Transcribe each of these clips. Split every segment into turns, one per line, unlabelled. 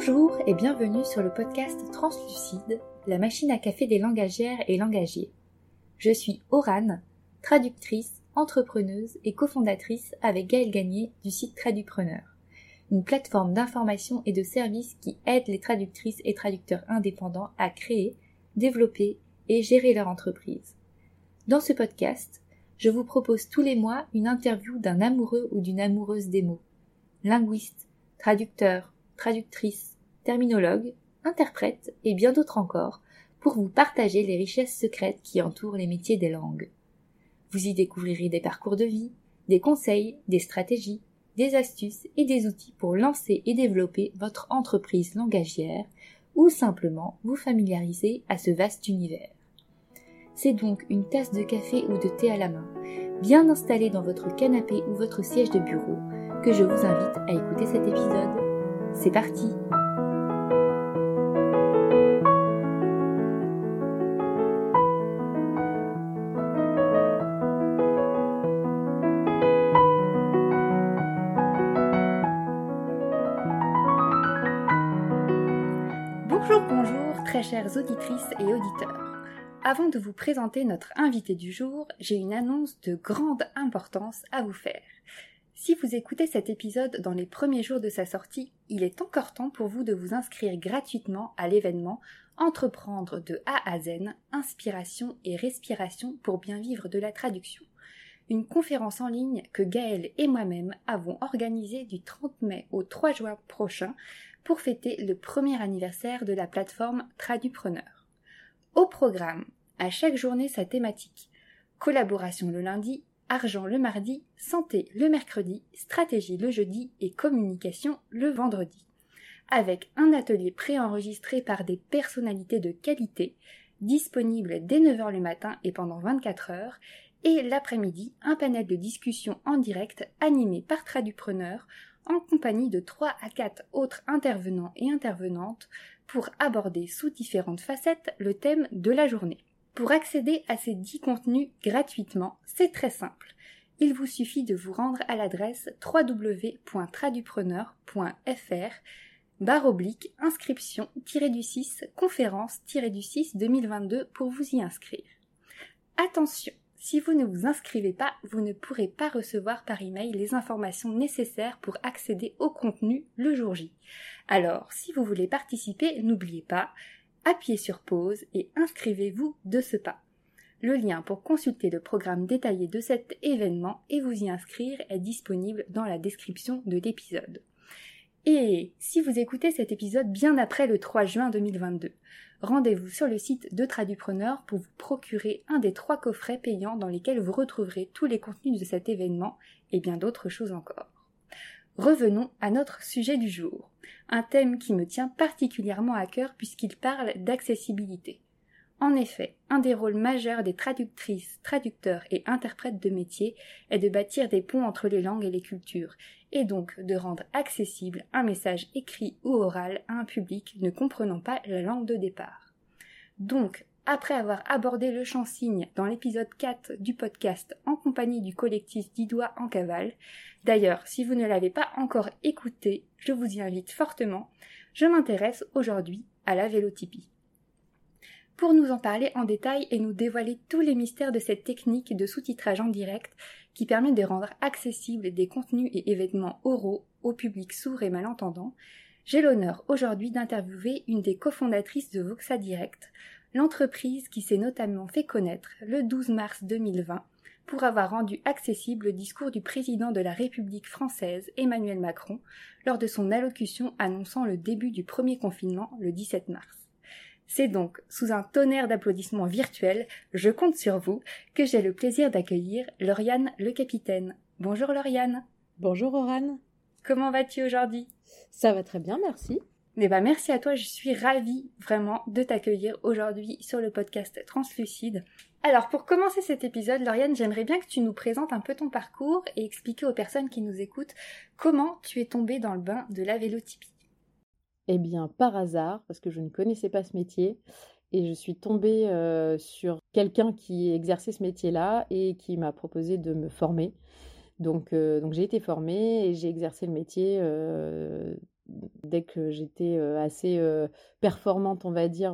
Bonjour et bienvenue sur le podcast Translucide, la machine à café des langagières et langagiers. Je suis Orane, traductrice, entrepreneuse et cofondatrice avec Gaëlle Gagné du site Tradupreneur, une plateforme d'information et de services qui aide les traductrices et traducteurs indépendants à créer, développer et gérer leur entreprise. Dans ce podcast, je vous propose tous les mois une interview d'un amoureux ou d'une amoureuse des mots, linguiste, traducteur, traductrice, terminologue, interprète et bien d'autres encore pour vous partager les richesses secrètes qui entourent les métiers des langues. Vous y découvrirez des parcours de vie, des conseils, des stratégies, des astuces et des outils pour lancer et développer votre entreprise langagière ou simplement vous familiariser à ce vaste univers. C'est donc une tasse de café ou de thé à la main, bien installée dans votre canapé ou votre siège de bureau, que je vous invite à écouter cet épisode. C'est parti Bonjour, bonjour, très chères auditrices et auditeurs. Avant de vous présenter notre invité du jour, j'ai une annonce de grande importance à vous faire. Si vous écoutez cet épisode dans les premiers jours de sa sortie, il est encore temps pour vous de vous inscrire gratuitement à l'événement Entreprendre de A à Z, inspiration et respiration pour bien vivre de la traduction. Une conférence en ligne que Gaël et moi-même avons organisée du 30 mai au 3 juin prochain pour fêter le premier anniversaire de la plateforme Tradupreneur. Au programme, à chaque journée sa thématique. Collaboration le lundi, argent le mardi, santé le mercredi, stratégie le jeudi et communication le vendredi. Avec un atelier préenregistré par des personnalités de qualité, disponible dès 9h le matin et pendant 24 heures, et l'après-midi, un panel de discussion en direct animé par Tradupreneur en compagnie de 3 à 4 autres intervenants et intervenantes pour aborder sous différentes facettes le thème de la journée. Pour accéder à ces 10 contenus gratuitement, c'est très simple. Il vous suffit de vous rendre à l'adresse www.tradupreneur.fr barre oblique inscription-du-6 conférence-du-6 2022 pour vous y inscrire. Attention, si vous ne vous inscrivez pas, vous ne pourrez pas recevoir par email les informations nécessaires pour accéder au contenu le jour J. Alors, si vous voulez participer, n'oubliez pas, appuyez sur pause et inscrivez-vous de ce pas. Le lien pour consulter le programme détaillé de cet événement et vous y inscrire est disponible dans la description de l'épisode. Et si vous écoutez cet épisode bien après le 3 juin 2022, rendez-vous sur le site de Tradupreneur pour vous procurer un des trois coffrets payants dans lesquels vous retrouverez tous les contenus de cet événement et bien d'autres choses encore. Revenons à notre sujet du jour, un thème qui me tient particulièrement à cœur puisqu'il parle d'accessibilité. En effet, un des rôles majeurs des traductrices, traducteurs et interprètes de métier est de bâtir des ponts entre les langues et les cultures, et donc de rendre accessible un message écrit ou oral à un public ne comprenant pas la langue de départ. Donc, après avoir abordé le champ signe dans l'épisode 4 du podcast en compagnie du collectif Didois en cavale, d'ailleurs, si vous ne l'avez pas encore écouté, je vous y invite fortement, je m'intéresse aujourd'hui à la vélotypie. Pour nous en parler en détail et nous dévoiler tous les mystères de cette technique de sous-titrage en direct qui permet de rendre accessibles des contenus et événements oraux au public sourd et malentendant, j'ai l'honneur aujourd'hui d'interviewer une des cofondatrices de Voxa Direct, l'entreprise qui s'est notamment fait connaître le 12 mars 2020 pour avoir rendu accessible le discours du président de la République française Emmanuel Macron lors de son allocution annonçant le début du premier confinement le 17 mars. C'est donc sous un tonnerre d'applaudissements virtuels, je compte sur vous, que j'ai le plaisir d'accueillir Lauriane le capitaine. Bonjour Lauriane.
Bonjour Orane.
Comment vas-tu aujourd'hui?
Ça va très bien, merci.
Eh ben, merci à toi, je suis ravie vraiment de t'accueillir aujourd'hui sur le podcast Translucide. Alors pour commencer cet épisode, Lauriane, j'aimerais bien que tu nous présentes un peu ton parcours et expliquer aux personnes qui nous écoutent comment tu es tombée dans le bain de la vélotypie.
Eh bien, par hasard, parce que je ne connaissais pas ce métier, et je suis tombée euh, sur quelqu'un qui exerçait ce métier-là et qui m'a proposé de me former. Donc, euh, donc j'ai été formée et j'ai exercé le métier euh, dès que j'étais assez performante, on va dire,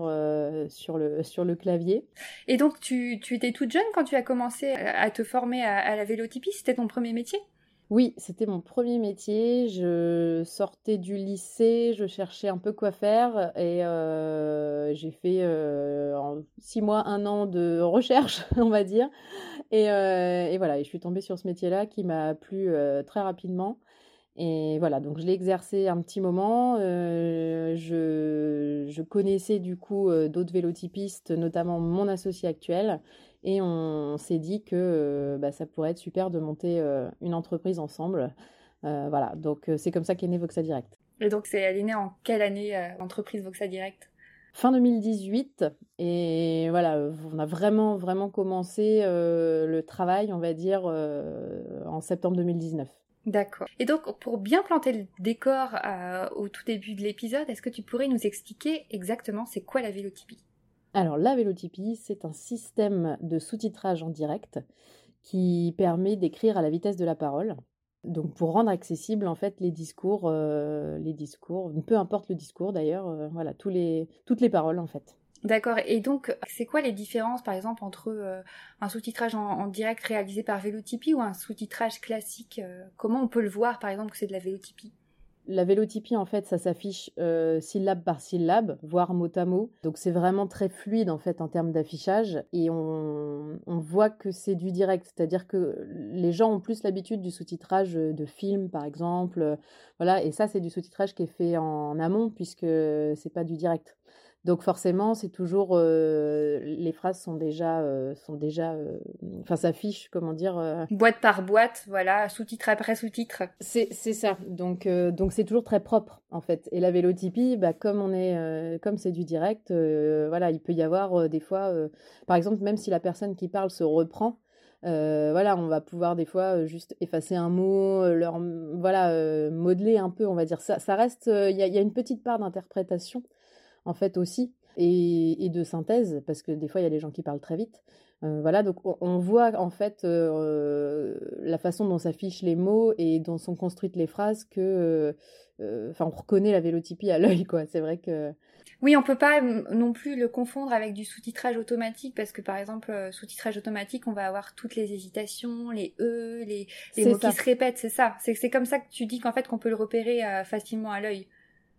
sur, le, sur le clavier.
Et donc, tu, tu, étais toute jeune quand tu as commencé à te former à, à la vélotypie? C'était ton premier métier?
Oui, c'était mon premier métier. Je sortais du lycée, je cherchais un peu quoi faire et euh, j'ai fait euh, en six mois, un an de recherche, on va dire. Et, euh, et voilà, et je suis tombée sur ce métier-là qui m'a plu très rapidement. Et voilà, donc je l'ai exercé un petit moment. je, je, connaissais du coup d'autres vélotypistes, notamment mon associé actuel. Et on, s'est dit que euh, bah, ça pourrait être super de monter euh, une entreprise ensemble. Euh, voilà, donc c'est comme ça qu'est né Voxa Direct.
Et donc, c'est elle est née en quelle année l'entreprise Voxa Direct?
Fin 2018. Et voilà, on a vraiment, vraiment commencé le travail, on va dire, en septembre 2019.
D'accord. Et donc, pour bien planter le décor au tout début de l'épisode, est-ce que tu pourrais nous expliquer exactement c'est quoi la vélotypie
alors la vélotypie, c'est un système de sous-titrage en direct qui permet d'écrire à la vitesse de la parole. Donc pour rendre accessible en fait les discours, euh, les discours, peu importe le discours d'ailleurs, euh, voilà tous les, toutes les paroles en fait.
D'accord. Et donc, c'est quoi les différences, par exemple, entre euh, un sous-titrage en, direct réalisé par Vélotypie ou un sous-titrage classique Comment on peut le voir, par exemple, que c'est de la Vélotypie
la vélotypie, en fait, ça s'affiche euh, syllabe par syllabe, voire mot à mot. Donc c'est vraiment très fluide, en fait, en termes d'affichage. Et on, voit que c'est du direct. C'est-à-dire que les gens ont plus l'habitude du sous-titrage de films, par exemple. Voilà. Et ça, c'est du sous-titrage qui est fait en amont, puisque c'est pas du direct. Donc forcément, c'est toujours euh, les phrases sont déjà euh, sont déjà euh, enfin s'affichent comment dire
boîte par boîte, voilà, sous-titre après sous-titre.
C'est c'est ça. Donc donc c'est toujours très propre en fait. Et la vélotypie, bah, comme on est comme c'est du direct, voilà, il peut y avoir des fois par exemple même si la personne qui parle se reprend voilà, on va pouvoir des fois juste effacer un mot, leur voilà modeler un peu, on va dire ça. Ça reste, il y, a une petite part d'interprétation en fait aussi, et, de synthèse, parce que des fois il y a des gens qui parlent très vite. Euh, voilà, donc on, voit en fait euh, la façon dont s'affichent les mots et dont sont construites les phrases que, euh, enfin, on reconnaît la vélotypie à l'œil, quoi. C'est vrai que.
Oui, on peut pas non plus le confondre avec du sous-titrage automatique parce que par exemple, sous-titrage automatique, on va avoir toutes les hésitations, les e, les, les mots qui se répètent, c'est ça. C'est comme ça que tu dis qu'en fait qu'on peut le repérer facilement à l'œil.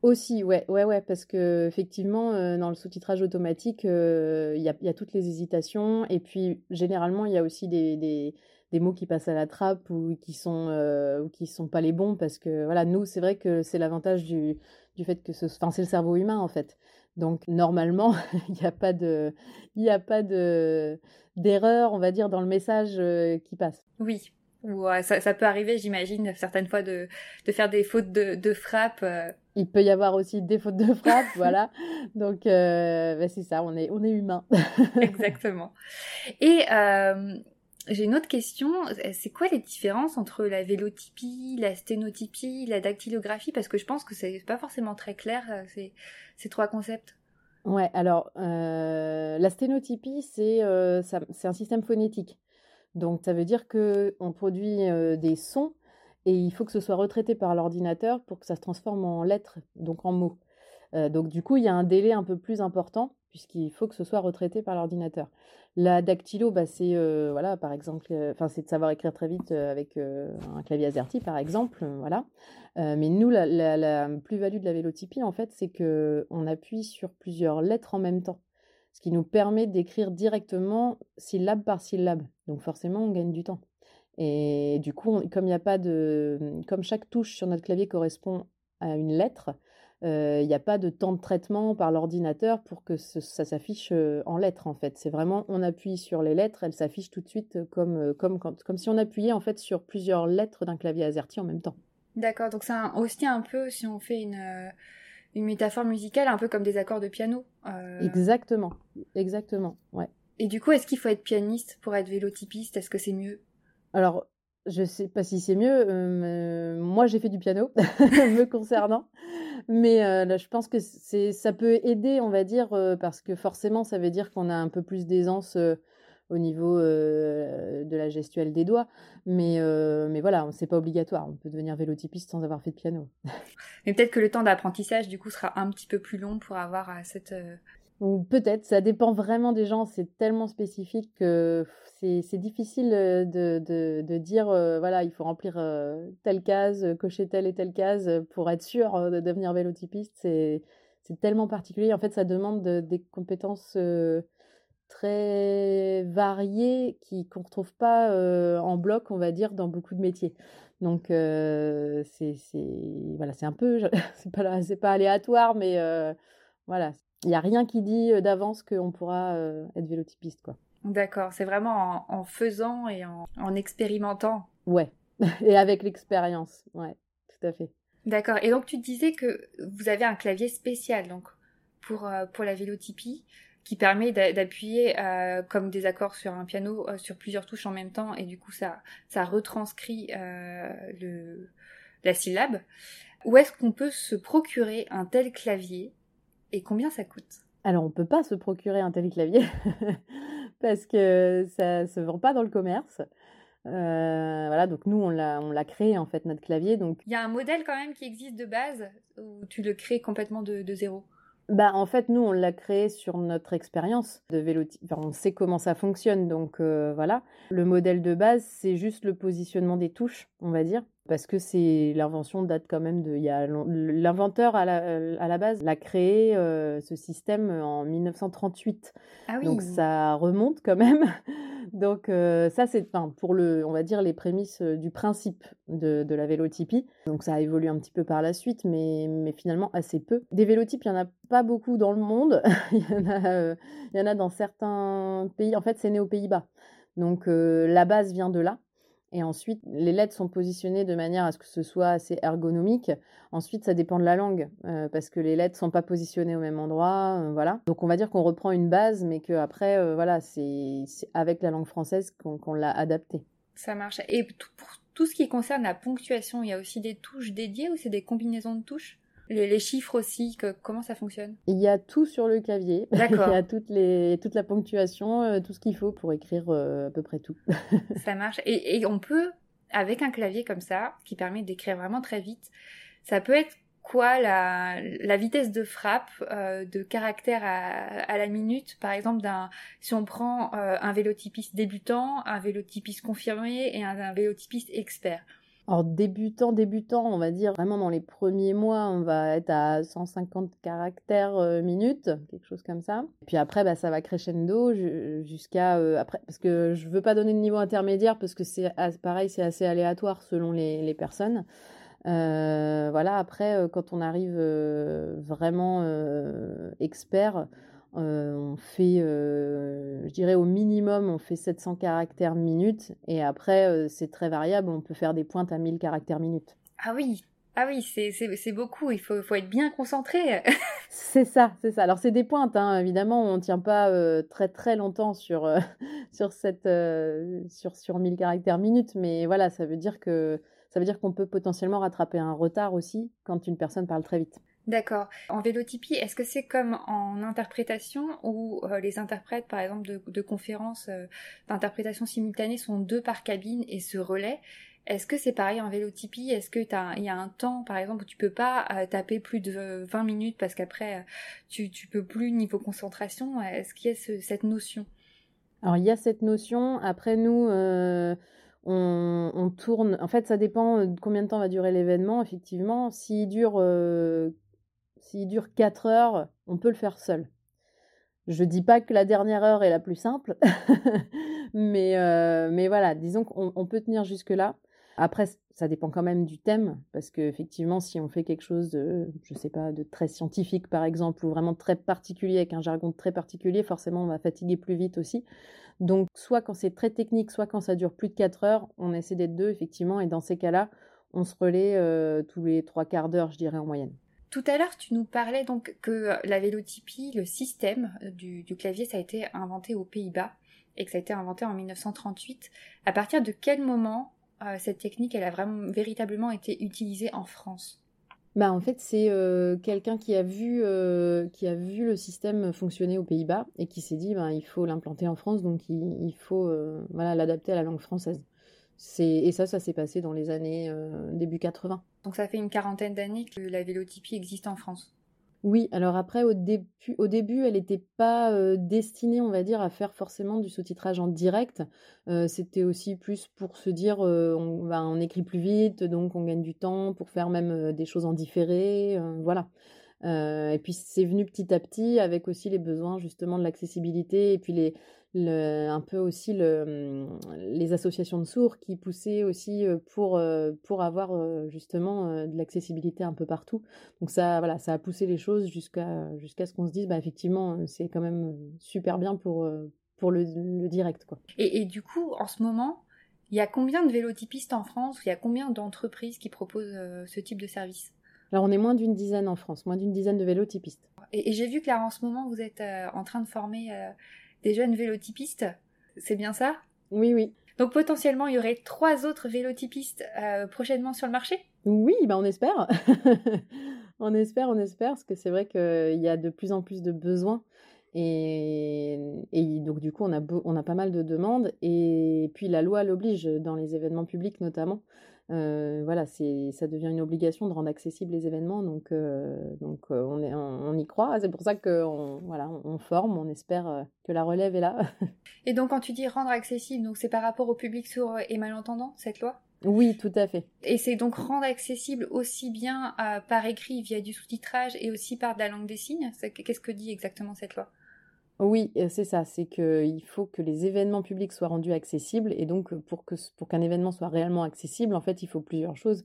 Aussi, ouais, ouais, ouais, parce que effectivement, euh, dans le sous-titrage automatique, euh, il y, a, toutes les hésitations, et puis généralement, il y a aussi des, des, mots qui passent à la trappe ou qui sont euh, ou sont pas les bons, parce que voilà, nous, c'est vrai que c'est l'avantage du, du fait que ce, enfin, c'est le cerveau humain en fait. Donc normalement, il n'y a pas de, de d'erreur, on va dire, dans le message qui passe.
Oui, ça, peut arriver, j'imagine, certaines fois de, de, faire des fautes de, de frappe
il peut y avoir aussi des fautes de frappe, voilà. Donc, euh, bah, c'est ça, on est, on est humain.
Exactement. Et euh, j'ai une autre question. C'est quoi les différences entre la vélotypie, la sténotypie, la dactylographie? Parce que je pense que c'est pas forcément très clair, euh, ces, ces trois concepts.
Ouais, alors, la sténotypie, c'est un système phonétique. Donc, ça veut dire qu'on produit des sons et il faut que ce soit retraité par l'ordinateur pour que ça se transforme en lettres, donc en mots. Euh, donc du coup, il y a un délai un peu plus important puisqu'il faut que ce soit retraité par l'ordinateur. La dactylo, bah, c'est euh, voilà, par exemple, euh, enfin c'est de savoir écrire très vite avec un clavier AZERTY par exemple, voilà. mais nous, la, plus-value de la vélotypie, en fait, c'est que on appuie sur plusieurs lettres en même temps, ce qui nous permet d'écrire directement syllabe par syllabe. Donc forcément, on gagne du temps. Et du coup, comme il n'y a pas de, comme chaque touche sur notre clavier correspond à une lettre, euh, il n'y a pas de temps de traitement par l'ordinateur pour que ça s'affiche euh, en lettres en fait. C'est vraiment on appuie sur les lettres, elles s'affichent tout de suite comme, euh, comme, comme si on appuyait en fait sur plusieurs lettres d'un clavier AZERTY en même temps.
D'accord, donc c'est aussi un peu, si on fait une, une métaphore musicale, un peu comme des accords de piano.
Exactement, exactement, ouais.
Et du coup, est-ce qu'il faut être pianiste pour être vélotypiste? Est-ce que c'est mieux?
Alors, je sais pas si c'est mieux. Moi, j'ai fait du piano, me concernant. Mais euh, je pense que ça peut aider, on va dire, parce que forcément, ça veut dire qu'on a un peu plus d'aisance au niveau de la gestuelle des doigts. Mais, mais voilà, c'est pas obligatoire. On peut devenir vélotypiste sans avoir fait de piano.
mais peut-être que le temps d'apprentissage, du coup, sera un petit peu plus long pour avoir cette.
Ou peut-être, ça dépend vraiment des gens. C'est tellement spécifique que c'est difficile de, de, dire, voilà, il faut remplir telle case, cocher telle et telle case pour être sûr de devenir vélotypiste. C'est tellement particulier. En fait, ça demande des compétences très variées qu'on retrouve pas en bloc, on va dire, dans beaucoup de métiers. Donc c'est voilà, un peu, c'est pas pas aléatoire, mais voilà, il y a rien qui dit d'avance qu'on pourra être vélotypiste, quoi.
D'accord, c'est vraiment en, faisant et en, en, expérimentant.
Ouais, et avec l'expérience, ouais, tout à fait.
D'accord, et donc tu disais que vous avez un clavier spécial donc pour, pour la vélotypie qui permet d'appuyer euh, comme des accords sur un piano euh, sur plusieurs touches en même temps et du coup ça, ça retranscrit euh, le, la syllabe. Où est-ce qu'on peut se procurer un tel clavier? Et combien ça coûte?
Alors on peut pas se procurer un tel clavier parce que ça se vend pas dans le commerce. voilà, donc nous on l'a créé en fait notre clavier. Donc
il y a un modèle quand même qui existe de base ou tu le crées complètement de, de zéro?
Bah, en fait, nous, on l'a créé sur notre expérience de vélo. Enfin, on sait comment ça fonctionne, donc euh, voilà. Le modèle de base, c'est juste le positionnement des touches, on va dire parce que c'est l'invention date quand même de il y a l'inventeur à la, à la base l'a créé euh, ce système en 1938 ah oui. donc ça remonte quand même. Donc euh, ça c'est pour le on va dire les prémices euh, du principe de, de, la vélotypie. Donc ça a évolué un petit peu par la suite mais, mais finalement assez peu. Des vélotypes il y en a pas beaucoup dans le monde. Il y en a il y en a dans certains pays. En fait c'est né aux Pays-Bas. Donc la base vient de là et ensuite, les lettres sont positionnées de manière à ce que ce soit assez ergonomique. Ensuite, ça dépend de la langue, euh, parce que les lettres sont pas positionnées au même endroit, euh, voilà. Donc, on va dire qu'on reprend une base, mais qu'après, euh, voilà, c'est avec la langue française qu'on l'a adapté.
Ça marche. Et pour tout ce qui concerne la ponctuation, il y a aussi des touches dédiées ou c'est des combinaisons de touches? Les, chiffres aussi, comment ça fonctionne?
Il y a tout sur le clavier. D'accord. Il y a toutes les, toute la ponctuation, euh, tout ce qu'il faut pour écrire euh, à peu près tout.
ça marche. Et, on peut, avec un clavier comme ça, qui permet d'écrire vraiment très vite, ça peut être quoi la, la vitesse de frappe euh, de caractère à, la minute? Par exemple d'un si on prend un vélotypiste débutant un vélotypiste confirmé et un vélotypiste expert
alors débutant, débutant, on va dire vraiment dans les premiers mois, on va être à 150 caractères euh, minutes, quelque chose comme ça. Puis après, bah, ça va crescendo jusqu'à euh, après, parce que je veux pas donner de niveau intermédiaire parce que c'est pareil, c'est assez aléatoire selon les, les personnes. Euh, voilà, après, quand on arrive vraiment expert, euh, on fait, euh, je dirais au minimum, on fait 700 caractères minutes et après, euh, c'est très variable, on peut faire des pointes à 1000 caractères minutes.
Ah oui, ah oui, c'est beaucoup, il faut, faut, être bien concentré.
c'est ça, c'est ça. Alors c'est des pointes, hein. évidemment, on ne tient pas très très longtemps sur, sur, cette, sur, sur 1000 caractères minutes, mais voilà, ça veut dire que ça veut dire qu'on peut potentiellement rattraper un retard aussi quand une personne parle très vite.
D'accord. En vélotypie, est-ce que c'est comme en interprétation où euh, les interprètes, par exemple, de, conférences euh, d'interprétation simultanée sont deux par cabine et se relaient? Est-ce que c'est pareil en vélotypie? Est-ce que il y a un temps, par exemple, où tu peux pas euh, taper plus de 20 minutes parce qu'après tu, tu peux plus niveau concentration? Est-ce qu'il y a cette notion?
Alors il y a cette notion. Après nous. On, on, tourne. En fait, ça dépend de combien de temps va durer l'événement. Effectivement, s'il dure s'il dure 4 heures, on peut le faire seul. Je dis pas que la dernière heure est la plus simple, mais, euh, mais voilà, disons qu'on peut tenir jusque-là. Après, ça dépend quand même du thème, parce qu'effectivement, si on fait quelque chose de, je sais pas, de très scientifique par exemple, ou vraiment très particulier, avec un jargon très particulier, forcément, on va fatiguer plus vite aussi. Donc, soit quand c'est très technique, soit quand ça dure plus de 4 heures, on essaie d'être deux, effectivement, et dans ces cas-là, on se relaie euh, tous les trois quarts d'heure, je dirais, en moyenne.
Tout à l'heure, tu nous parlais donc que la vélotypie, le système du, clavier, ça a été inventé aux Pays-Bas et que ça a été inventé en 1938. À partir de quel moment euh, cette technique, elle a vraiment véritablement été utilisée en France?
Bah, en fait, c'est quelqu'un qui a vu qui a vu le système fonctionner aux Pays-Bas et qui s'est dit ben, il faut l'implanter en France, donc il, faut voilà l'adapter à la langue française. Et ça, ça s'est passé dans les années début 80.
Donc ça fait une quarantaine d'années que la vélotypie existe en France.
Oui, alors après, au début, au début elle n'était pas destinée, on va dire, à faire forcément du sous-titrage en direct. C'était aussi plus pour se dire, on, bah, on écrit plus vite, donc on gagne du temps pour faire même des choses en différé, voilà. Et puis c'est venu petit à petit avec aussi les besoins justement de l'accessibilité et puis les, un peu aussi le, les associations de sourds qui poussaient aussi pour, pour avoir justement de l'accessibilité un peu partout. Donc ça, voilà, ça a poussé les choses jusqu'à jusqu'à ce qu'on se dise, bah, effectivement, c'est quand même super bien pour, pour le, direct. Quoi.
Et, et, du coup, en ce moment, il y a combien de vélotypistes en France Il y a combien d'entreprises qui proposent ce type de service?
Alors on est moins d'une dizaine en France, moins d'une dizaine de vélotypistes.
Et, et j'ai vu que là en ce moment vous êtes en train de former des jeunes vélotypistes. C'est bien ça?
Oui, oui.
Donc potentiellement, il y aurait trois autres vélotypistes euh, prochainement sur le marché?
Oui, bah on espère. on espère, on espère, parce que c'est vrai qu'il y a de plus en plus de besoins. Et, donc du coup, on a, on a pas mal de demandes. Et puis la loi l'oblige, dans les événements publics notamment, euh, voilà, c'est, ça devient une obligation de rendre accessibles les événements, donc, euh, donc on, est, on, y croit. C'est pour ça qu'on voilà, on, forme, on espère que la relève est là.
et donc, quand tu dis rendre accessible, donc c'est par rapport au public sourd et malentendant, cette loi?
Oui, tout à fait.
Et c'est donc rendre accessible aussi bien par écrit via du sous-titrage et aussi par de la langue des signes? Qu'est-ce que dit exactement cette loi?
Oui, c'est ça, c'est qu'il faut que les événements publics soient rendus accessibles et donc pour que pour qu'un événement soit réellement accessible, en fait, il faut plusieurs choses.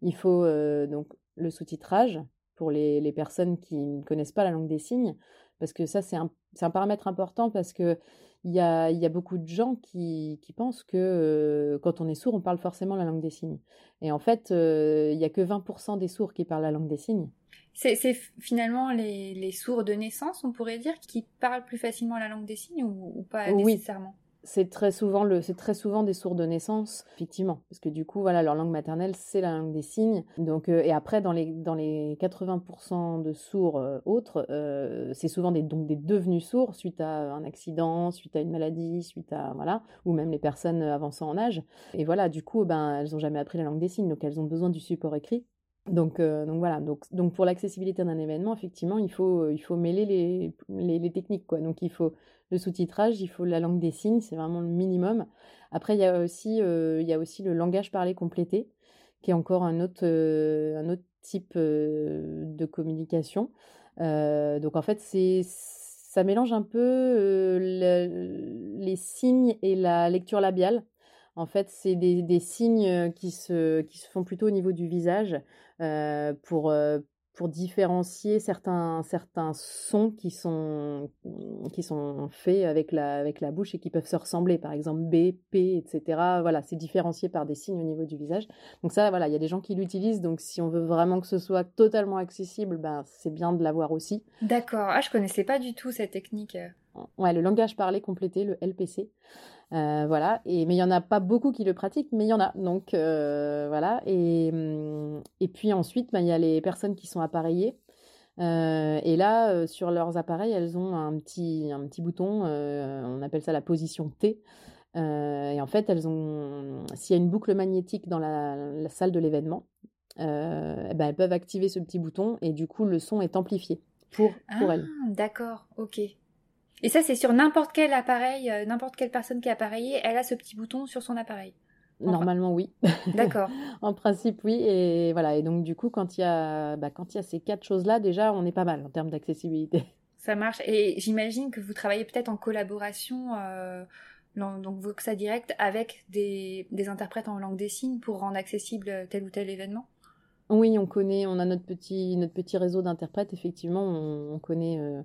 Il faut donc le sous-titrage pour les, les, personnes qui ne connaissent pas la langue des signes, parce que ça c'est un, un, paramètre important parce que il y a, y a, beaucoup de gens qui, qui pensent que quand on est sourd, on parle forcément la langue des signes. Et en fait, il n'y a que 20% des sourds qui parlent la langue des signes.
C'est finalement les, sourds de naissance, on pourrait dire, qui parlent plus facilement la langue des signes ou, pas nécessairement?
C'est très souvent le c'est très souvent des sourds de naissance effectivement parce que du coup voilà leur langue maternelle c'est la langue des signes donc euh, et après dans les dans les 80% de sourds euh, autres euh, c'est souvent des donc des devenus sourds suite à un accident suite à une maladie suite à voilà ou même les personnes avançant en âge et voilà du coup ben elles ont jamais appris la langue des signes donc elles ont besoin du support écrit donc, donc voilà, donc, donc pour l'accessibilité d'un événement, effectivement, il faut, il faut mêler les, les, les, techniques. Quoi. Donc il faut le sous-titrage, il faut la langue des signes, c'est vraiment le minimum. Après, il y, a aussi, euh, il y a aussi le langage parlé complété, qui est encore un autre, euh, type de communication. donc en fait, c'est ça mélange un peu les signes et la lecture labiale. En fait, c'est des, des, signes qui se, font plutôt au niveau du visage euh, pour, euh, pour différencier certains, certains sons qui sont, qui sont faits avec la, avec la bouche et qui peuvent se ressembler. Par exemple, B, P, etc. Voilà, c'est différencié par des signes au niveau du visage. Donc ça, voilà, il y a des gens qui l'utilisent. Donc si on veut vraiment que ce soit totalement accessible, ben, c'est bien de l'avoir aussi.
D'accord. Ah, je connaissais pas du tout cette technique.
Ouais, le langage parlé complété, le LPC. Euh, voilà, et, mais il n'y en a pas beaucoup qui le pratiquent, mais il y en a. Donc euh, voilà, et, hum, et puis ensuite, bah, il y a les personnes qui sont appareillées. Euh, et là, sur leurs appareils, elles ont un petit, un petit bouton, on appelle ça la position T. et en fait, elles ont, s'il y a une boucle magnétique dans la, salle de l'événement, eh ben, elles peuvent activer ce petit bouton et du coup, le son est amplifié pour, pour
ah,
elles.
D'accord, ok. Et ça, c'est sur n'importe quel appareil, euh, n'importe quelle personne qui est appareillée, elle a ce petit bouton sur son appareil.
Normalement, oui.
D'accord.
en principe, oui. Et voilà. Et donc, du coup, quand il y a, bah, quand il y a ces quatre choses-là, déjà, on est pas mal en termes d'accessibilité.
Ça marche. Et j'imagine que vous travaillez peut-être en collaboration, euh, donc Voxa Direct, avec des, des, interprètes en langue des signes pour rendre accessible tel ou tel événement?
Oui, on connaît, on a notre petit, notre petit réseau d'interprètes. Effectivement, on, connaît. Euh,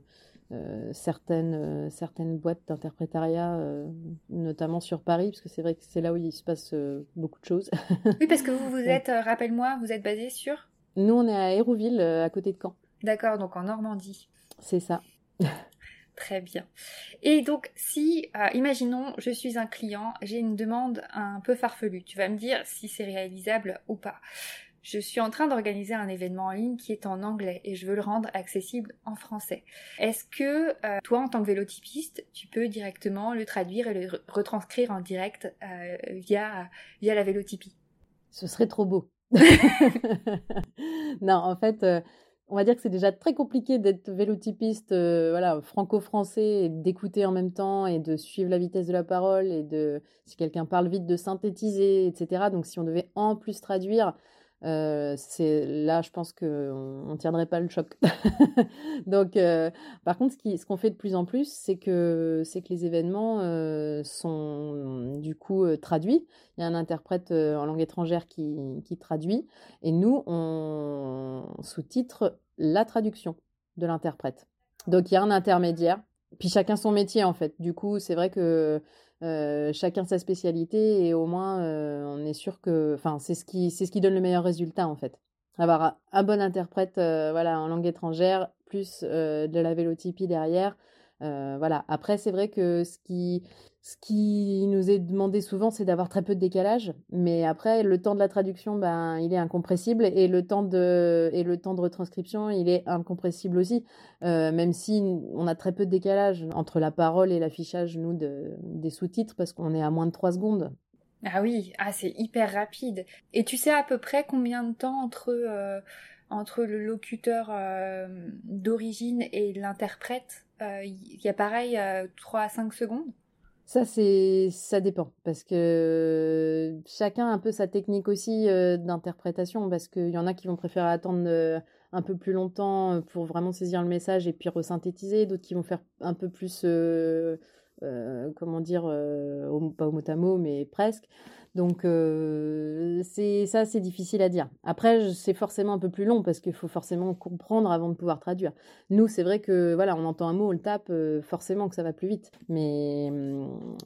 euh, certaines, euh, certaines boîtes d'interprétariat, euh, notamment sur Paris, parce que c'est vrai que c'est là où il se passe beaucoup de choses.
oui, parce que vous, vous êtes, rappelle-moi, vous êtes basé sur
Nous, on est à Hérouville, à côté de Caen.
D'accord, donc en Normandie.
C'est ça.
Très bien. Et donc, si, imaginons, je suis un client, j'ai une demande un peu farfelue, tu vas me dire si c'est réalisable ou pas je suis en train d'organiser un événement en ligne qui est en anglais et je veux le rendre accessible en français. Est-ce que euh, toi, en tant que vélotypiste, tu peux directement le traduire et le retranscrire en direct euh, via, via la vélotypie?
Ce serait trop beau. non, en fait, euh, on va dire que c'est déjà très compliqué d'être vélotypiste voilà, franco-français et d'écouter en même temps et de suivre la vitesse de la parole et de, si quelqu'un parle vite, de synthétiser, etc. Donc, si on devait en plus traduire, euh, c'est là, je pense qu'on ne tiendrait pas le choc. Donc, euh, par contre, ce qu'on fait de plus en plus, c'est que, c'est que les événements euh, sont du coup traduits. Il y a un interprète en langue étrangère qui, qui traduit, et nous, on sous-titre la traduction de l'interprète. Donc, il y a un intermédiaire. Puis chacun son métier en fait. Du coup, c'est vrai que chacun sa spécialité et au moins on est sûr que c'est ce qui ce qui donne le meilleur résultat en fait. Avoir un bon interprète voilà en langue étrangère plus de la vélotypie derrière voilà après c'est vrai que ce qui ce qui nous est demandé souvent, c'est d'avoir très peu de décalage, mais après, le temps de la traduction, ben, il est incompressible et le temps de, et le temps de retranscription, il est incompressible aussi, euh, même si on a très peu de décalage entre la parole et l'affichage, nous, de, des sous-titres, parce qu'on est à moins de 3 secondes.
Ah oui, ah, c'est hyper rapide. Et tu sais à peu près combien de temps entre, euh, entre le locuteur euh, d'origine et l'interprète Il y a pareil 3 à 5 secondes?
Ça, c'est, ça dépend parce que chacun a un peu sa technique aussi d'interprétation parce qu'il y en a qui vont préférer attendre un peu plus longtemps pour vraiment saisir le message et puis resynthétiser, d'autres qui vont faire un peu plus, comment dire, pas au mot à mot, mais presque. Donc euh, c'est ça, c'est difficile à dire. Après, c'est forcément un peu plus long parce qu'il faut forcément comprendre avant de pouvoir traduire. Nous, c'est vrai que voilà, on entend un mot, on le tape, euh, forcément que ça va plus vite. Mais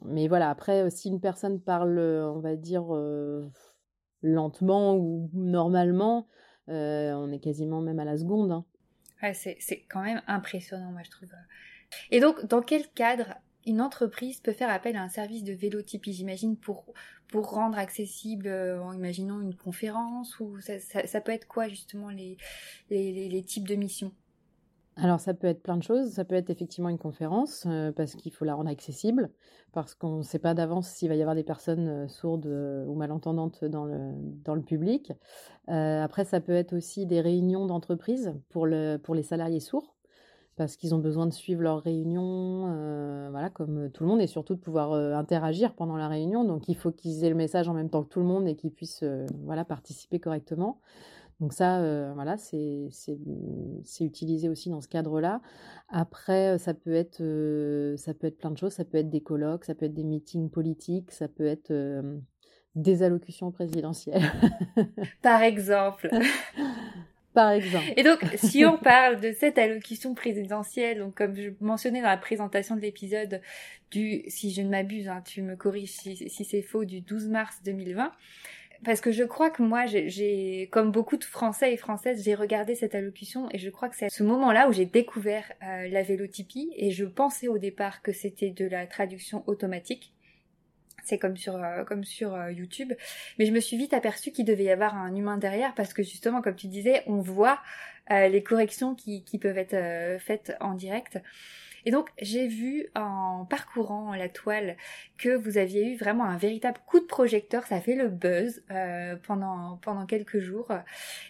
mais voilà, après, si une personne parle, on va dire euh, lentement ou normalement, on est quasiment même à la seconde. Hein.
Ouais, c'est quand même impressionnant, moi je trouve. Et donc, dans quel cadre une entreprise peut faire appel à un service de vélotypie, j'imagine, pour, pour rendre accessible, euh, en imaginant une conférence, ou ça, peut être quoi justement les, les, types de missions?
Alors ça peut être plein de choses, ça peut être effectivement une conférence euh, parce qu'il faut la rendre accessible, parce qu'on ne sait pas d'avance s'il va y avoir des personnes euh, sourdes ou malentendantes dans le, dans le public. après ça peut être aussi des réunions d'entreprise pour, le, pour les salariés sourds, parce qu'ils ont besoin de suivre leurs réunions, euh, voilà, comme tout le monde, et surtout de pouvoir euh, interagir pendant la réunion. Donc, il faut qu'ils aient le message en même temps que tout le monde et qu'ils puissent, euh, voilà, participer correctement. Donc ça, voilà, c'est utilisé aussi dans ce cadre-là. Après, ça peut être ça peut être plein de choses. Ça peut être des colloques, ça peut être des meetings politiques, ça peut être des allocutions présidentielles.
Par exemple.
par exemple.
Et donc, si on parle de cette allocution présidentielle, donc comme je mentionnais dans la présentation de l'épisode du, si je ne m'abuse, hein, tu me corriges si, si c'est faux, du 12 mars 2020, parce que je crois que moi, j'ai, comme beaucoup de Français et Françaises, j'ai regardé cette allocution et je crois que c'est à ce moment-là où j'ai découvert euh, la vélotypie et je pensais au départ que c'était de la traduction automatique c'est comme sur euh, comme sur euh, YouTube. Mais je me suis vite aperçue qu'il devait y avoir un humain derrière parce que justement comme tu disais on voit euh, les corrections qui, qui peuvent être faites en direct et donc j'ai vu en parcourant la toile que vous aviez eu vraiment un véritable coup de projecteur, ça fait le buzz euh, pendant pendant quelques jours.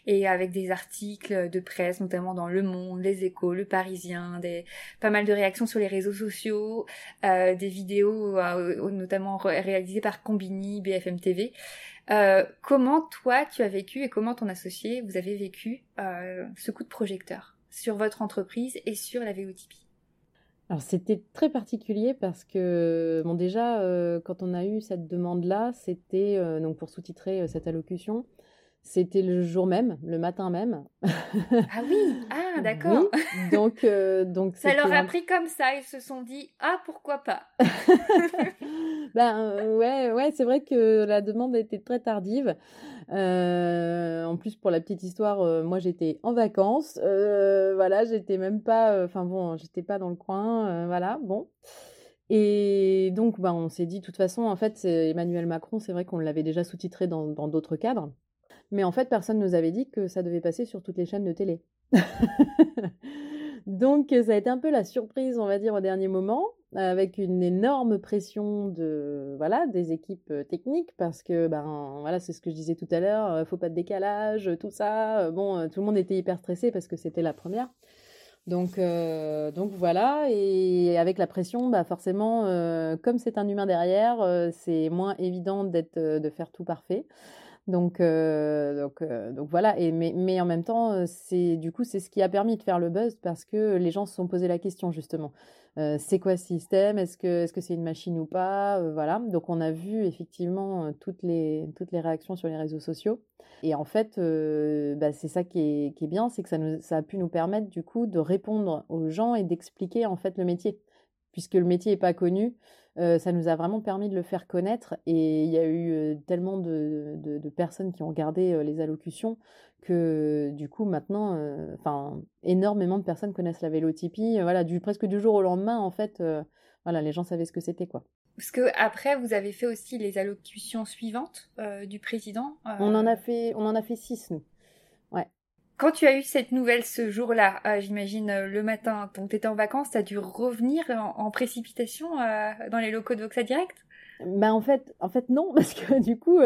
Et avec des articles de presse notamment dans Le Monde, Les Échos, Le Parisien, des pas mal de réactions sur les réseaux sociaux, euh, des vidéos euh, notamment réalisées par Combini, BFM TV. comment toi tu as vécu et comment ton associé vous avez vécu ce coup de projecteur sur votre entreprise et sur la vélotypie
alors c'était très particulier parce que bon déjà euh, quand on a eu cette demande là, c'était euh, donc pour sous-titrer euh, cette allocution, c'était le jour même, le matin même.
ah oui, ah d'accord.
donc donc
ça leur a pris comme ça, ils se sont dit ah pourquoi pas?
ben ouais ouais c'est vrai que la demande était très tardive. Euh, en plus, pour la petite histoire, euh, moi j'étais en vacances. Euh, voilà, j'étais même pas. Enfin bon, j'étais pas dans le coin. voilà, bon. Et donc, ben, on s'est dit, de toute façon, en fait, Emmanuel Macron, c'est vrai qu'on l'avait déjà sous-titré dans d'autres cadres. Mais en fait, personne ne nous avait dit que ça devait passer sur toutes les chaînes de télé. Donc, ça a été un peu la surprise, on va dire, au dernier moment, avec une énorme pression de voilà des équipes techniques, parce que ben voilà, c'est ce que je disais tout à l'heure, faut pas de décalage, tout ça. Bon, tout le monde était hyper stressé parce que c'était la première. Donc, donc voilà, et avec la pression, bah forcément, comme c'est un humain derrière, c'est moins évident d'être, de faire tout parfait. Donc, euh, donc, euh, donc voilà. Et mais, mais en même temps, euh, c'est du coup c'est ce qui a permis de faire le buzz parce que les gens se sont posé la question justement. c'est quoi ce système? Est-ce que est-ce c'est une machine ou pas? Voilà. Donc on a vu effectivement toutes les toutes les réactions sur les réseaux sociaux. Et en fait, bah, c'est ça qui est, qui est bien, c'est que ça, ça a pu nous permettre du coup de répondre aux gens et d'expliquer en fait le métier, puisque le métier n'est pas connu ça nous a vraiment permis de le faire connaître et il y a eu tellement de, de, personnes qui ont regardé les allocutions que du coup maintenant, enfin énormément de personnes connaissent la vélotypie. voilà, du, presque du jour au lendemain en fait, voilà, les gens savaient ce que c'était quoi.
Parce que après, vous avez fait aussi les allocutions suivantes du président.
On en a fait, on en a fait six nous.
Quand tu as eu cette nouvelle ce jour-là, euh, j'imagine euh, le matin, donc tu étais en vacances, tu as dû revenir en, précipitation euh, dans les locaux de Voxa Direct?
Ben en fait, en fait non, parce que du coup,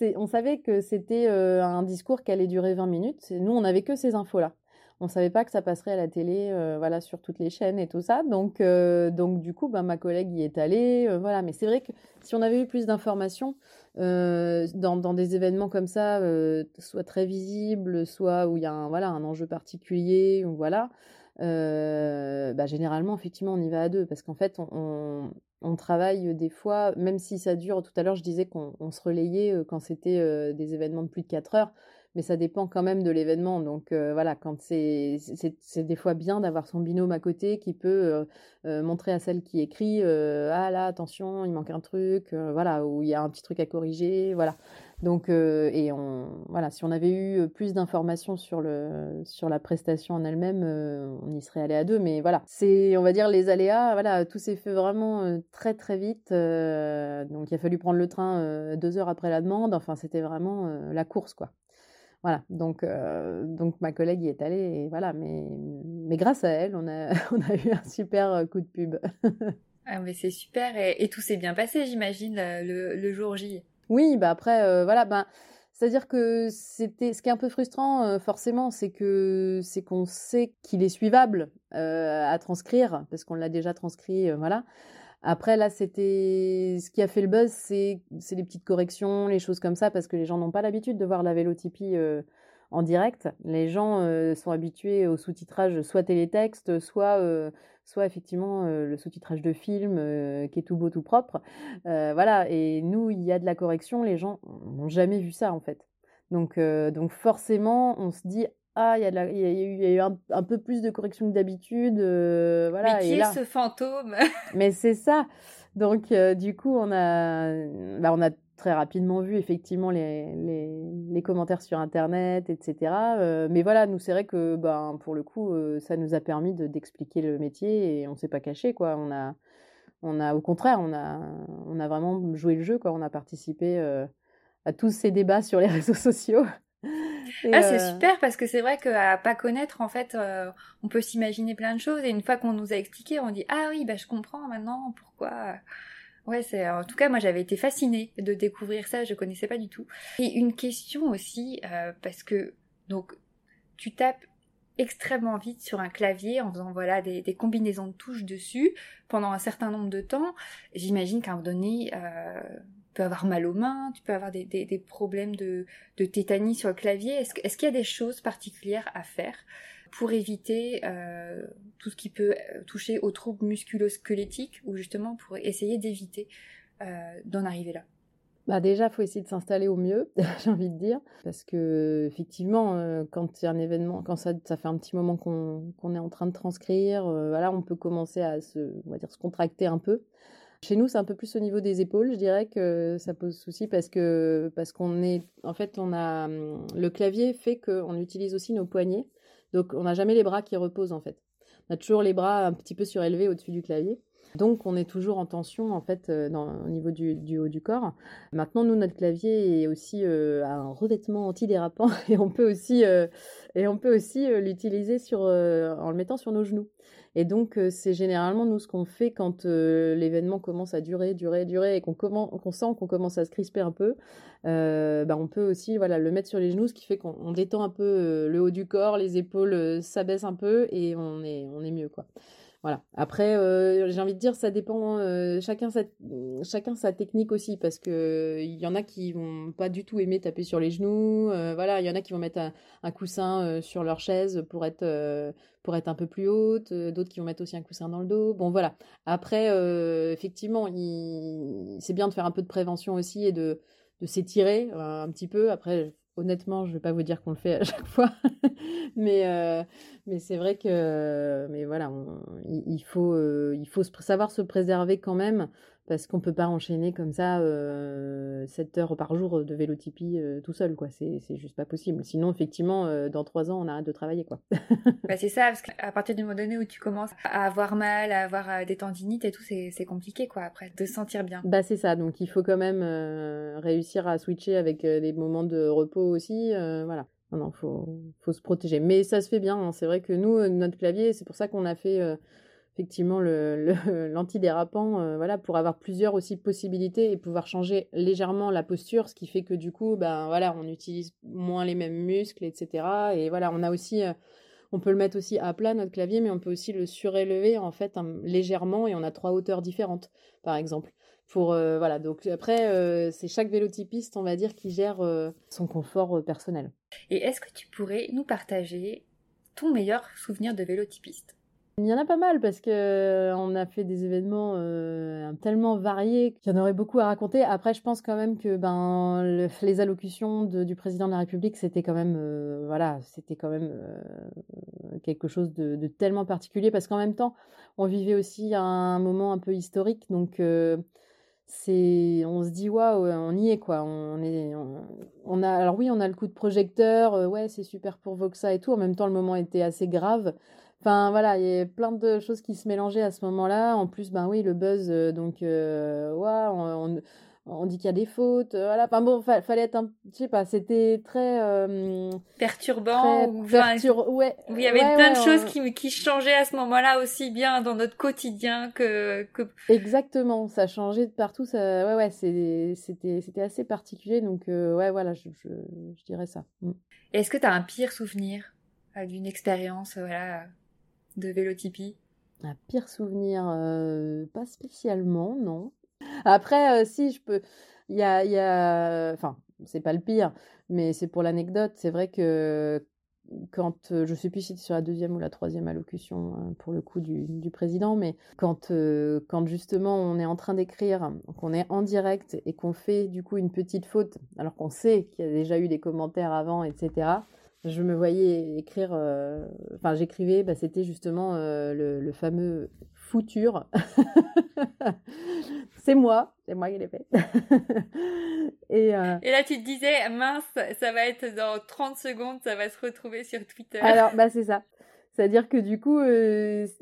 on savait que c'était un discours qui allait durer 20 minutes. Nous, on n'avait que ces infos-là on savait pas que ça passerait à la télé, euh, voilà, sur toutes les chaînes et tout ça. Donc, euh, du coup, bah, ma collègue y est allée, euh, voilà. Mais c'est vrai que si on avait eu plus d'informations dans, dans, des événements comme ça, soit très visibles, soit où il y a un, voilà, un enjeu particulier, voilà. Bah, généralement, effectivement, on y va à deux parce qu'en fait, on, on, travaille des fois, même si ça dure. Tout à l'heure, je disais qu'on se relayait quand c'était des événements de plus de 4 heures mais ça dépend quand même de l'événement. Donc euh, voilà, quand c'est des fois bien d'avoir son binôme à côté qui peut euh, euh, montrer à celle qui écrit ah là attention il manque un truc, voilà ou il y a un petit truc à corriger, voilà. Donc et on voilà si on avait eu plus d'informations sur sur la prestation en elle-même, on y serait allé à deux. Mais voilà, c'est on va dire les aléas, voilà tout s'est fait vraiment très très vite. donc il a fallu prendre le train deux heures après la demande. Enfin c'était vraiment la course quoi. Voilà, donc, euh, donc ma collègue y est allée, et voilà, mais, mais grâce à elle, on a, on a eu un super euh, coup de pub.
ah, mais c'est super, et, tout s'est bien passé, j'imagine, le, le, jour J.
Oui, bah après, euh, voilà, ben. C'est-à-dire que c'était ce qui est un peu frustrant, forcément, c'est que c'est qu'on sait qu'il est suivable à transcrire parce qu'on l'a déjà transcrit, voilà. Après, là, c'était ce qui a fait le buzz, c'est les petites corrections, les choses comme ça, parce que les gens n'ont pas l'habitude de voir la vélotypie euh, en direct. Les gens euh, sont habitués au sous-titrage soit télétexte, soit, euh, soit effectivement le sous-titrage de film qui est tout beau, tout propre. voilà, et nous, il y a de la correction, les gens n'ont jamais vu ça en fait. Donc, donc forcément, on se dit ah, il y, a, eu, un, peu plus de correction que d'habitude. Euh, voilà,
Mais qui est ce fantôme?
Mais c'est ça. Donc, euh, du coup, on a, bah, on a très rapidement vu effectivement les, les, commentaires sur Internet, etc. Euh, mais voilà, nous, c'est vrai que ben, pour le coup, ça nous a permis d'expliquer le métier et on ne s'est pas caché. Quoi. On, a, on a, au contraire, on a, on a vraiment joué le jeu. Quoi. On a participé à tous ces débats sur les réseaux sociaux
ah, c'est euh, super parce que c'est vrai qu'à pas connaître, en fait, euh, on peut s'imaginer plein de choses et une fois qu'on nous a expliqué, on dit ah oui, bah je comprends maintenant pourquoi. Ouais, c'est en tout cas moi j'avais été fascinée de découvrir ça, je connaissais pas du tout. Et une question aussi euh, parce que donc tu tapes extrêmement vite sur un clavier en faisant voilà des, des, combinaisons de touches dessus pendant un certain nombre de temps. J'imagine qu'à un moment donné, euh, peux avoir mal aux mains, tu peux avoir des, problèmes de, tétanie sur le clavier. Est-ce, est qu'il y a des choses particulières à faire pour éviter euh, tout ce qui peut euh, toucher aux troubles musculo-squelettiques ou justement pour essayer d'éviter euh, d'en arriver là?
Bah déjà, faut essayer de s'installer au mieux, j'ai envie de dire, parce que effectivement, quand c'est un événement, quand ça, fait un petit moment qu'on, qu'on est en train de transcrire, voilà, on peut commencer à se, on va dire, se contracter un peu. Chez nous, c'est un peu plus au niveau des épaules, je dirais que ça pose souci parce que parce qu'on est en fait on a hum, le clavier fait qu'on utilise aussi nos poignets. Donc on n'a jamais les bras qui reposent en fait. On a toujours les bras un petit peu surélevés au-dessus du clavier. Donc on est toujours en tension en fait dans, au niveau du, haut du corps. Maintenant nous notre clavier est aussi un revêtement antidérapant et on peut aussi et on peut aussi l'utiliser sur en le mettant sur nos genoux. Et donc, c'est généralement nous ce qu'on fait quand l'événement commence à durer, durer, durer et qu'on sent qu'on commence à se crisper un peu. bah, on peut aussi voilà, le mettre sur les genoux, ce qui fait qu'on détend un peu le haut du corps, les épaules s'abaissent un peu et on est, on est mieux. quoi. Voilà. Après, euh, j'ai envie de dire, ça dépend, euh, chacun, sa, sa technique aussi, parce que il y en a qui vont pas du tout aimer taper sur les genoux. Euh, voilà, il y en a qui vont mettre un, coussin sur leur chaise pour être, pour être un peu plus haute, d'autres qui vont mettre aussi un coussin dans le dos. Bon, voilà. Après, effectivement, c'est bien de faire un peu de prévention aussi et de, de s'étirer un petit peu. Après, honnêtement, je ne vais pas vous dire qu'on le fait à chaque fois, mais, euh, mais c'est vrai que, mais voilà, il, faut, euh, il faut savoir se préserver quand même parce qu'on peut pas enchaîner comme ça euh, 7 heures par jour de vélotypie euh, tout seul, quoi. C'est, c'est juste pas possible. Sinon, effectivement, euh, dans 3 ans, on arrête de travailler, quoi.
bah, c'est ça, parce qu'à partir du moment donné où tu commences à avoir mal, à avoir euh, des tendinites et tout, c'est, c'est compliqué, quoi, après, de se sentir bien.
Bah, c'est ça. Donc, il faut quand même réussir à switcher avec des moments de repos aussi, voilà. Non, non, faut, faut se protéger. Mais ça se fait bien. Hein. C'est vrai que nous, notre clavier, c'est pour ça qu'on a fait effectivement l'antidérapant, le, voilà, pour avoir plusieurs aussi possibilités et pouvoir changer légèrement la posture, ce qui fait que du coup, ben voilà, on utilise moins les mêmes muscles, etc. Et voilà, on a aussi, euh, on peut le mettre aussi à plat notre clavier, mais on peut aussi le surélever en fait légèrement et on a trois hauteurs différentes, par exemple. Pour euh, voilà, donc après, euh, c'est chaque vélotypiste, on va dire, qui gère son confort personnel.
Et est-ce que tu pourrais nous partager ton meilleur souvenir de vélotypiste?
Il y en a pas mal parce que euh, on a fait des événements euh, tellement variés qu'il y en aurait beaucoup à raconter. Après, je pense quand même que ben les allocutions du président de la République, c'était quand même euh, voilà, c'était quand même quelque chose de, tellement particulier parce qu'en même temps, on vivait aussi un moment un peu historique, donc c'est on se dit waouh on y est quoi. On est on, a alors oui on a le coup de projecteur ouais c'est super pour Voxa et tout. En même temps le moment était assez grave Enfin voilà, il y a plein de choses qui se mélangeaient à ce moment-là. En plus, ben oui, le buzz, euh, donc euh, ouais, on, dit qu'il y a des fautes, euh, voilà. Enfin bon, fallait être un, je sais pas, c'était très
perturbant. ou,
ouais.
Il y avait plein de choses qui, qui changeaient à ce moment-là aussi bien dans notre quotidien que, que...
Exactement, ça changeait de partout. Ça, ouais ouais, c'était c'était assez particulier. Donc ouais voilà, je, je, je dirais ça. Mm.
Est-ce que tu as un pire souvenir d'une expérience, voilà de vélotypie
Un pire souvenir, euh, pas spécialement, non. Après, euh, si je peux, il y a, y a, enfin, c'est pas le pire, mais c'est pour l'anecdote. C'est vrai que quand euh, je sais plus si c'était sur la deuxième ou la troisième allocution pour le coup du, président, mais quand, quand justement on est en train d'écrire, qu'on est en direct et qu'on fait du coup une petite faute, alors qu'on sait qu'il y a déjà eu des commentaires avant, etc je me voyais écrire, euh, enfin j'écrivais, bah, c'était justement euh, le, fameux fouture. c'est moi, c'est moi qui l'ai fait.
et, euh, et, là tu te disais, mince, ça va être dans 30 secondes, ça va se retrouver sur Twitter.
Alors, bah c'est ça. C'est-à-dire que du coup,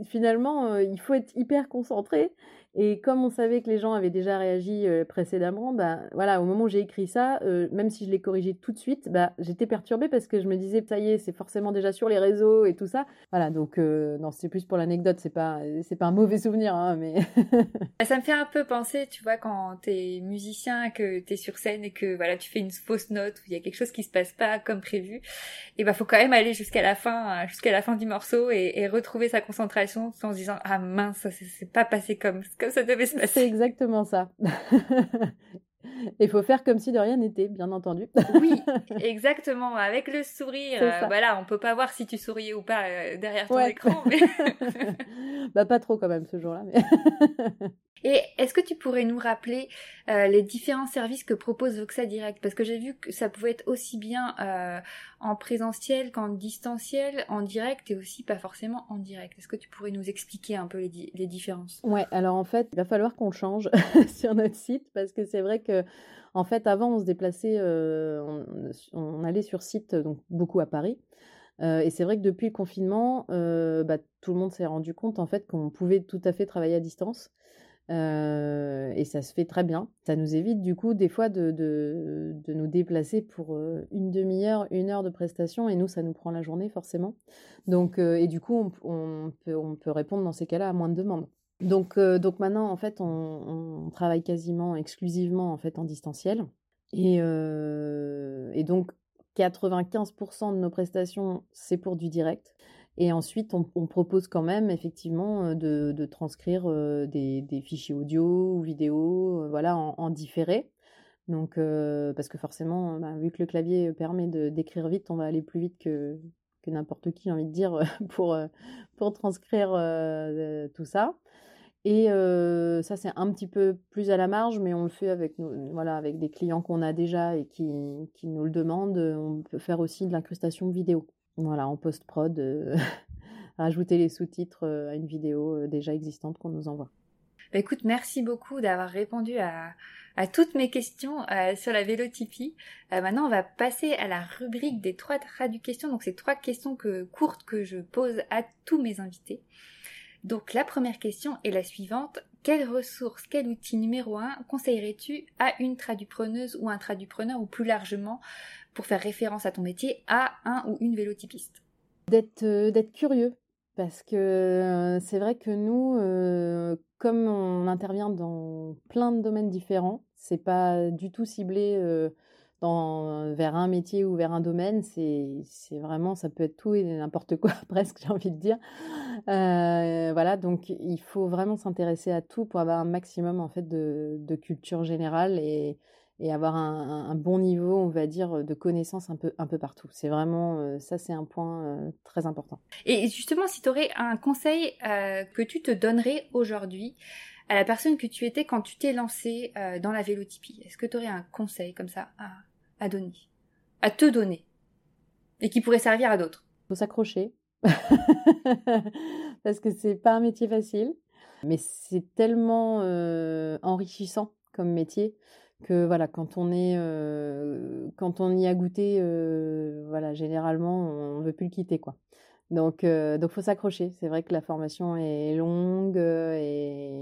finalement, il faut être hyper concentré et comme on savait que les gens avaient déjà réagi euh, précédemment, bah voilà, au moment où j'ai écrit ça, euh, même si je l'ai corrigé tout de suite, bah j'étais perturbée parce que je me disais ça y est, c'est forcément déjà sur les réseaux et tout ça. Voilà, donc euh, non, c'est plus pour l'anecdote, c'est pas pas un mauvais souvenir, hein, mais
ça me fait un peu penser, tu vois, quand t'es musicien, que t'es sur scène et que voilà, tu fais une fausse note où il y a quelque chose qui se passe pas comme prévu, et bah faut quand même aller jusqu'à la fin, jusqu'à la fin du morceau et, et retrouver sa concentration en se disant ah mince, ça c'est pas passé comme ça devait se passer.
C'est exactement ça. Il faut faire comme si de rien n'était, bien entendu.
oui, exactement. Avec le sourire, euh, voilà, on peut pas voir si tu souriais ou pas euh, derrière ton écran.
bah pas trop quand même ce jour-là. Mais...
Et est-ce que tu pourrais nous rappeler euh, les différents services que propose Voxa Direct? Parce que j'ai vu que ça pouvait être aussi bien euh, en présentiel qu'en distanciel, en direct et aussi pas forcément en direct. Est-ce que tu pourrais nous expliquer un peu les, différences?
Ouais, alors en fait, il va falloir qu'on change sur notre site parce que c'est vrai que en fait, avant, on se déplaçait, euh, on, on, allait sur site donc beaucoup à Paris. et c'est vrai que depuis le confinement, bah, tout le monde s'est rendu compte en fait qu'on pouvait tout à fait travailler à distance. Et ça se fait très bien. Ça nous évite du coup des fois de, de, nous déplacer pour une demi-heure, une heure de prestation et nous ça nous prend la journée forcément. Donc et du coup on, peut, on peut répondre dans ces cas-là à moins de demandes. Donc, donc maintenant en fait on, travaille quasiment exclusivement en fait en distanciel et, et donc 95% de nos prestations, c'est pour du direct. Et ensuite, on, propose quand même effectivement de, transcrire des, fichiers audio ou vidéo, voilà, en, différé. Donc, parce que forcément, bah, vu que le clavier permet d'écrire vite, on va aller plus vite que, n'importe qui, j'ai envie de dire, pour, transcrire tout ça. Et ça, c'est un petit peu plus à la marge, mais on le fait avec, voilà, avec des clients qu'on a déjà et qui, nous le demandent. On peut faire aussi de l'incrustation vidéo. Voilà, en post-prod, rajouter les sous-titres à une vidéo déjà existante qu'on nous envoie.
Bah, écoute, merci beaucoup d'avoir répondu à, toutes mes questions sur la vélotypie. maintenant, on va passer à la rubrique des trois traductions. Donc, c'est trois questions que, courtes que je pose à tous mes invités. Donc la première question est la suivante. Quelle ressource, quel outil numéro un conseillerais-tu à une tradupreneuse ou un tradupreneur ou plus largement pour faire référence à ton métier à un ou une vélotypiste
D'être euh, curieux parce que euh, c'est vrai que nous, euh, comme on intervient dans plein de domaines différents, c'est pas du tout ciblé dans, vers un métier ou vers un domaine, c'est vraiment, ça peut être tout et n'importe quoi, presque, j'ai envie de dire. Voilà, donc il faut vraiment s'intéresser à tout pour avoir un maximum en fait de, de culture générale et, et avoir un, un, bon niveau, on va dire, de connaissances un peu, un peu partout. C'est vraiment, euh, ça c'est un point euh, très important.
Et justement, si tu aurais un conseil que tu te donnerais aujourd'hui, à la personne que tu étais quand tu t'es lancé dans la vélotypie Est-ce que tu aurais un conseil comme ça à, à donner, à te donner, et qui pourrait servir à d'autres?
Il faut s'accrocher, parce que c'est pas un métier facile, mais c'est tellement euh, enrichissant comme métier que voilà, quand on est, euh, quand on y a goûté, euh, voilà, généralement on veut plus le quitter quoi. Donc, donc faut s'accrocher. C'est vrai que la formation est longue et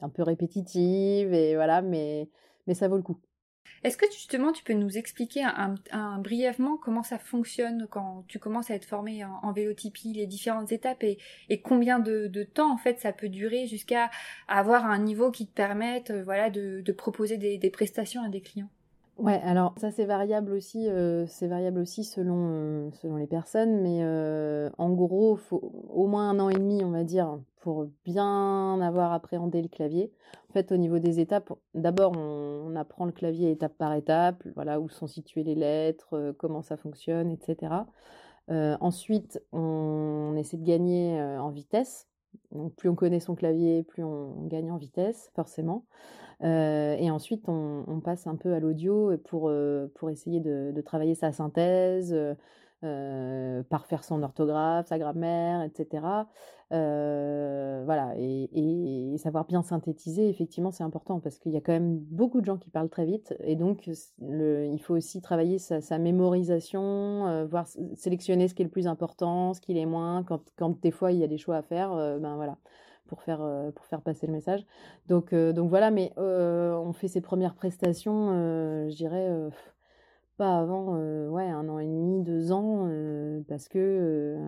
un peu répétitive et voilà, mais mais ça vaut le coup.
Est-ce que justement tu peux nous expliquer un, brièvement comment ça fonctionne quand tu commences à être formé en, vélotypie, les différentes étapes et, combien de, temps en fait ça peut durer jusqu'à avoir un niveau qui te permette euh, voilà de, proposer des prestations à des clients?
Ouais, alors ça c'est variable aussi, euh, c'est variable aussi selon euh, les personnes, mais en gros, au moins un an et demi, on va dire, pour bien avoir appréhendé le clavier. En fait, au niveau des étapes, d'abord on, apprend le clavier étape par étape, voilà où sont situées les lettres, comment ça fonctionne, etc. ensuite, on, essaie de gagner en vitesse. Donc, plus on connaît son clavier, plus on gagne en vitesse, forcément. Euh, et ensuite, on, passe un peu à l'audio pour, euh, pour essayer de, travailler sa synthèse, euh, parfaire son orthographe, sa grammaire, etc. voilà, et, savoir bien synthétiser, effectivement, c'est important parce qu'il y a quand même beaucoup de gens qui parlent très vite, et donc il faut aussi travailler sa, mémorisation, voir sélectionner ce qui est le plus important, ce qui est moins. Quand, des fois il y a des choix à faire, ben voilà pour faire, euh, faire passer le message. Donc, euh, donc voilà, mais euh, on fait ses premières prestations, je dirais, pas avant ouais, un an et demi, deux ans, parce que...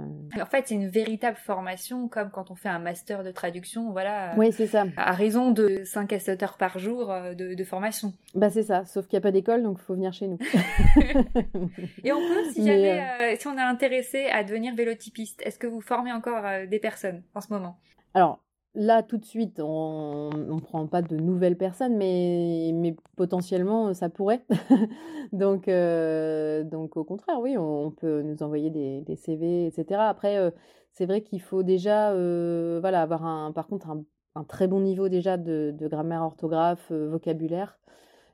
En fait, c'est une véritable formation, comme quand on fait un master de traduction, voilà.
Oui, c'est ça.
À raison de 5 à 7 heures par jour de, formation.
Bah c'est ça, sauf qu'il n'y a pas d'école, donc il faut venir chez nous.
et on peut, si jamais, si on est intéressé à devenir vélotypiste, est-ce que vous formez encore des personnes en ce moment?
Alors, Là, tout de suite, on ne prend pas de nouvelles personnes, mais, potentiellement, ça pourrait. donc, euh, donc, au contraire, oui, on, peut nous envoyer des, CV, etc. Après, euh, c'est vrai qu'il faut déjà euh, voilà, avoir, un, par contre, un, très bon niveau déjà de, de grammaire, orthographe, vocabulaire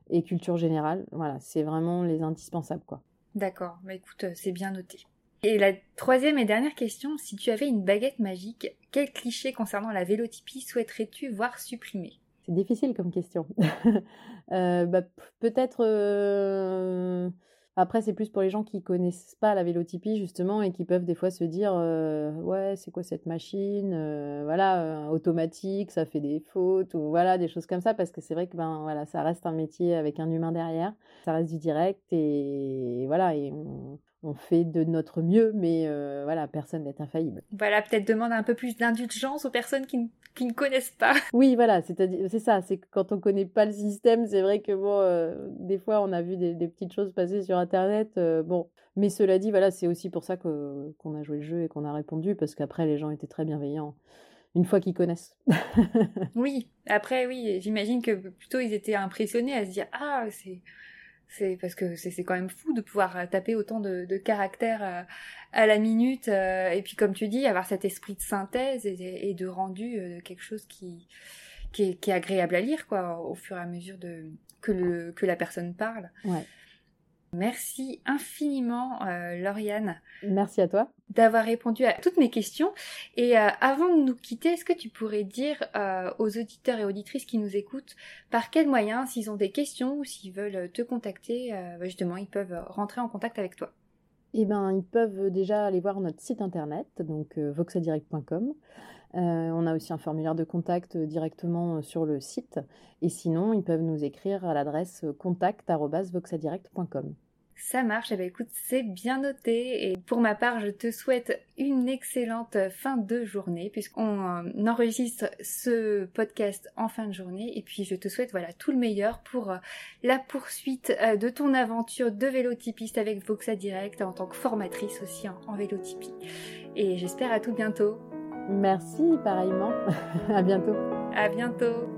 et culture générale. Voilà, c'est vraiment les indispensables, quoi.
D'accord, bah écoute, c'est bien noté. Et la troisième et dernière question, si tu avais une baguette magique, quel cliché concernant la vélotypie souhaiterais-tu voir supprimé
C'est difficile comme question. Euh, bah, peut-être... Euh, Après, c'est plus pour les gens qui connaissent pas la vélotypie justement et qui peuvent des fois se dire ouais c'est quoi cette machine voilà automatique ça fait des fautes ou voilà des choses comme ça parce que c'est vrai que ben voilà ça reste un métier avec un humain derrière ça reste du direct et, voilà fait de notre mieux mais voilà personne n'est infaillible.
Voilà peut-être demande un peu plus d'indulgence aux personnes qui, qui ne connaissent pas.
Oui, voilà, c'est-à-dire, c'est ça, c'est que quand on connaît pas le système, c'est vrai que bon, euh, des fois, on a vu des, petites choses passer sur Internet, euh, bon. Mais cela dit, voilà, c'est aussi pour ça que qu'on a joué le jeu et qu'on a répondu, parce qu'après, les gens étaient très bienveillants une fois qu'ils connaissent.
oui, après, oui, j'imagine que plutôt ils étaient impressionnés à se dire ah c'est c'est parce que c'est quand même fou de pouvoir euh, taper autant de, caractères euh, à, la minute euh, et puis comme tu dis avoir cet esprit de synthèse et, de rendu quelque chose qui qui est, agréable à lire quoi au fur et à mesure de que le que la personne parle.
Ouais.
Merci infiniment, euh, Lauriane.
Merci à toi.
D'avoir répondu à toutes mes questions. Et euh, avant de nous quitter, est-ce que tu pourrais dire euh, aux auditeurs et auditrices qui nous écoutent par quels moyens, s'ils ont des questions ou s'ils veulent te contacter, bah, justement, ils peuvent rentrer en contact avec toi?
Eh bien, ils peuvent déjà aller voir notre site internet, donc voxadirect.com. on a aussi un formulaire de contact directement sur le site. Et sinon, ils peuvent nous écrire à l'adresse contact.voxadirect.com.
Ça marche, eh ben, écoute, c'est bien noté. Et pour ma part, je te souhaite une excellente fin de journée, puisqu'on euh, enregistre ce podcast en fin de journée. Et puis, je te souhaite voilà tout le meilleur pour euh, la poursuite euh, de ton aventure de vélotypiste avec Voxa Direct en tant que formatrice aussi en, en vélotypie. Et j'espère à tout bientôt.
Merci, pareillement. à bientôt.
À bientôt.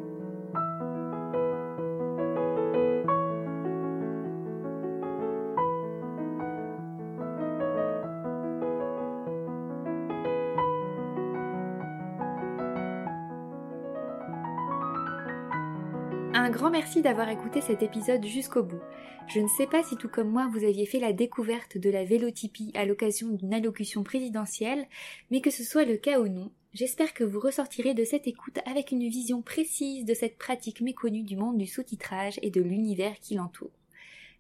Un grand merci d'avoir écouté cet épisode jusqu'au bout. Je ne sais pas si tout comme moi vous aviez fait la découverte de la vélotypie à l'occasion d'une allocution présidentielle, mais que ce soit le cas ou non, j'espère que vous ressortirez de cette écoute avec une vision précise de cette pratique méconnue du monde du sous-titrage et de l'univers qui l'entoure.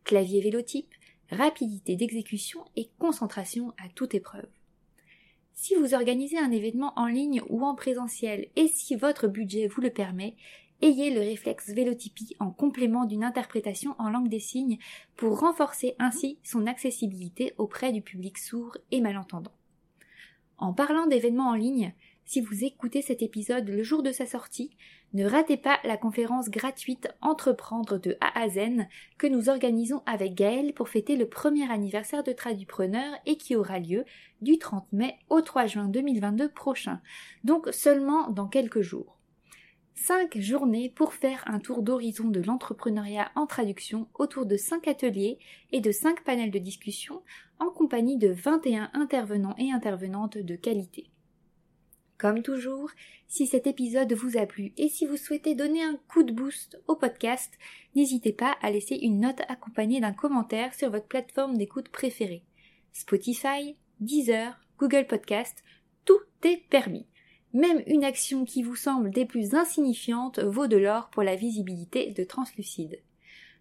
Clavier vélotype, rapidité d'exécution et concentration à toute épreuve. Si vous organisez un événement en ligne ou en présentiel et si votre budget vous le permet, ayez le réflexe vélotypie en complément d'une interprétation en langue des signes pour renforcer ainsi son accessibilité auprès du public sourd et malentendant. En parlant d'événements en ligne, si vous écoutez cet épisode le jour de sa sortie, ne ratez pas la conférence gratuite Entreprendre de A à Z que nous organisons avec Gaël pour fêter le premier anniversaire de Tradupreneur et qui aura lieu du 30 mai au 3 juin 2022 prochain, donc seulement dans quelques jours. Cinq journées pour faire un tour d'horizon de l'entrepreneuriat en traduction autour de cinq ateliers et de cinq panels de discussion en compagnie de 21 intervenants et intervenantes de qualité. Comme toujours, si cet épisode vous a plu et si vous souhaitez donner un coup de boost au podcast, n'hésitez pas à laisser une note accompagnée d'un commentaire sur votre plateforme d'écoute préférée. Spotify, Deezer, Google Podcast, tout est permis. Même une action qui vous semble des plus insignifiantes vaut de l'or pour la visibilité de Translucide.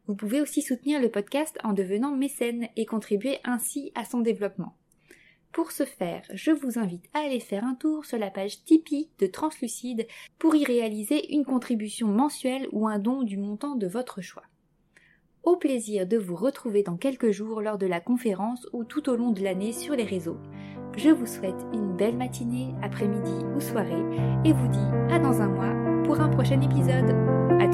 Vous pouvez aussi soutenir le podcast en devenant mécène et contribuer ainsi à son développement. Pour ce faire, je vous invite à aller faire un tour sur la page Tipeee de Translucide pour y réaliser une contribution mensuelle ou un don du montant de votre choix. Au plaisir de vous retrouver dans quelques jours lors de la conférence ou tout au long de l'année sur les réseaux. Je vous souhaite une belle matinée, après-midi ou soirée et vous dis à dans un mois pour un prochain épisode. À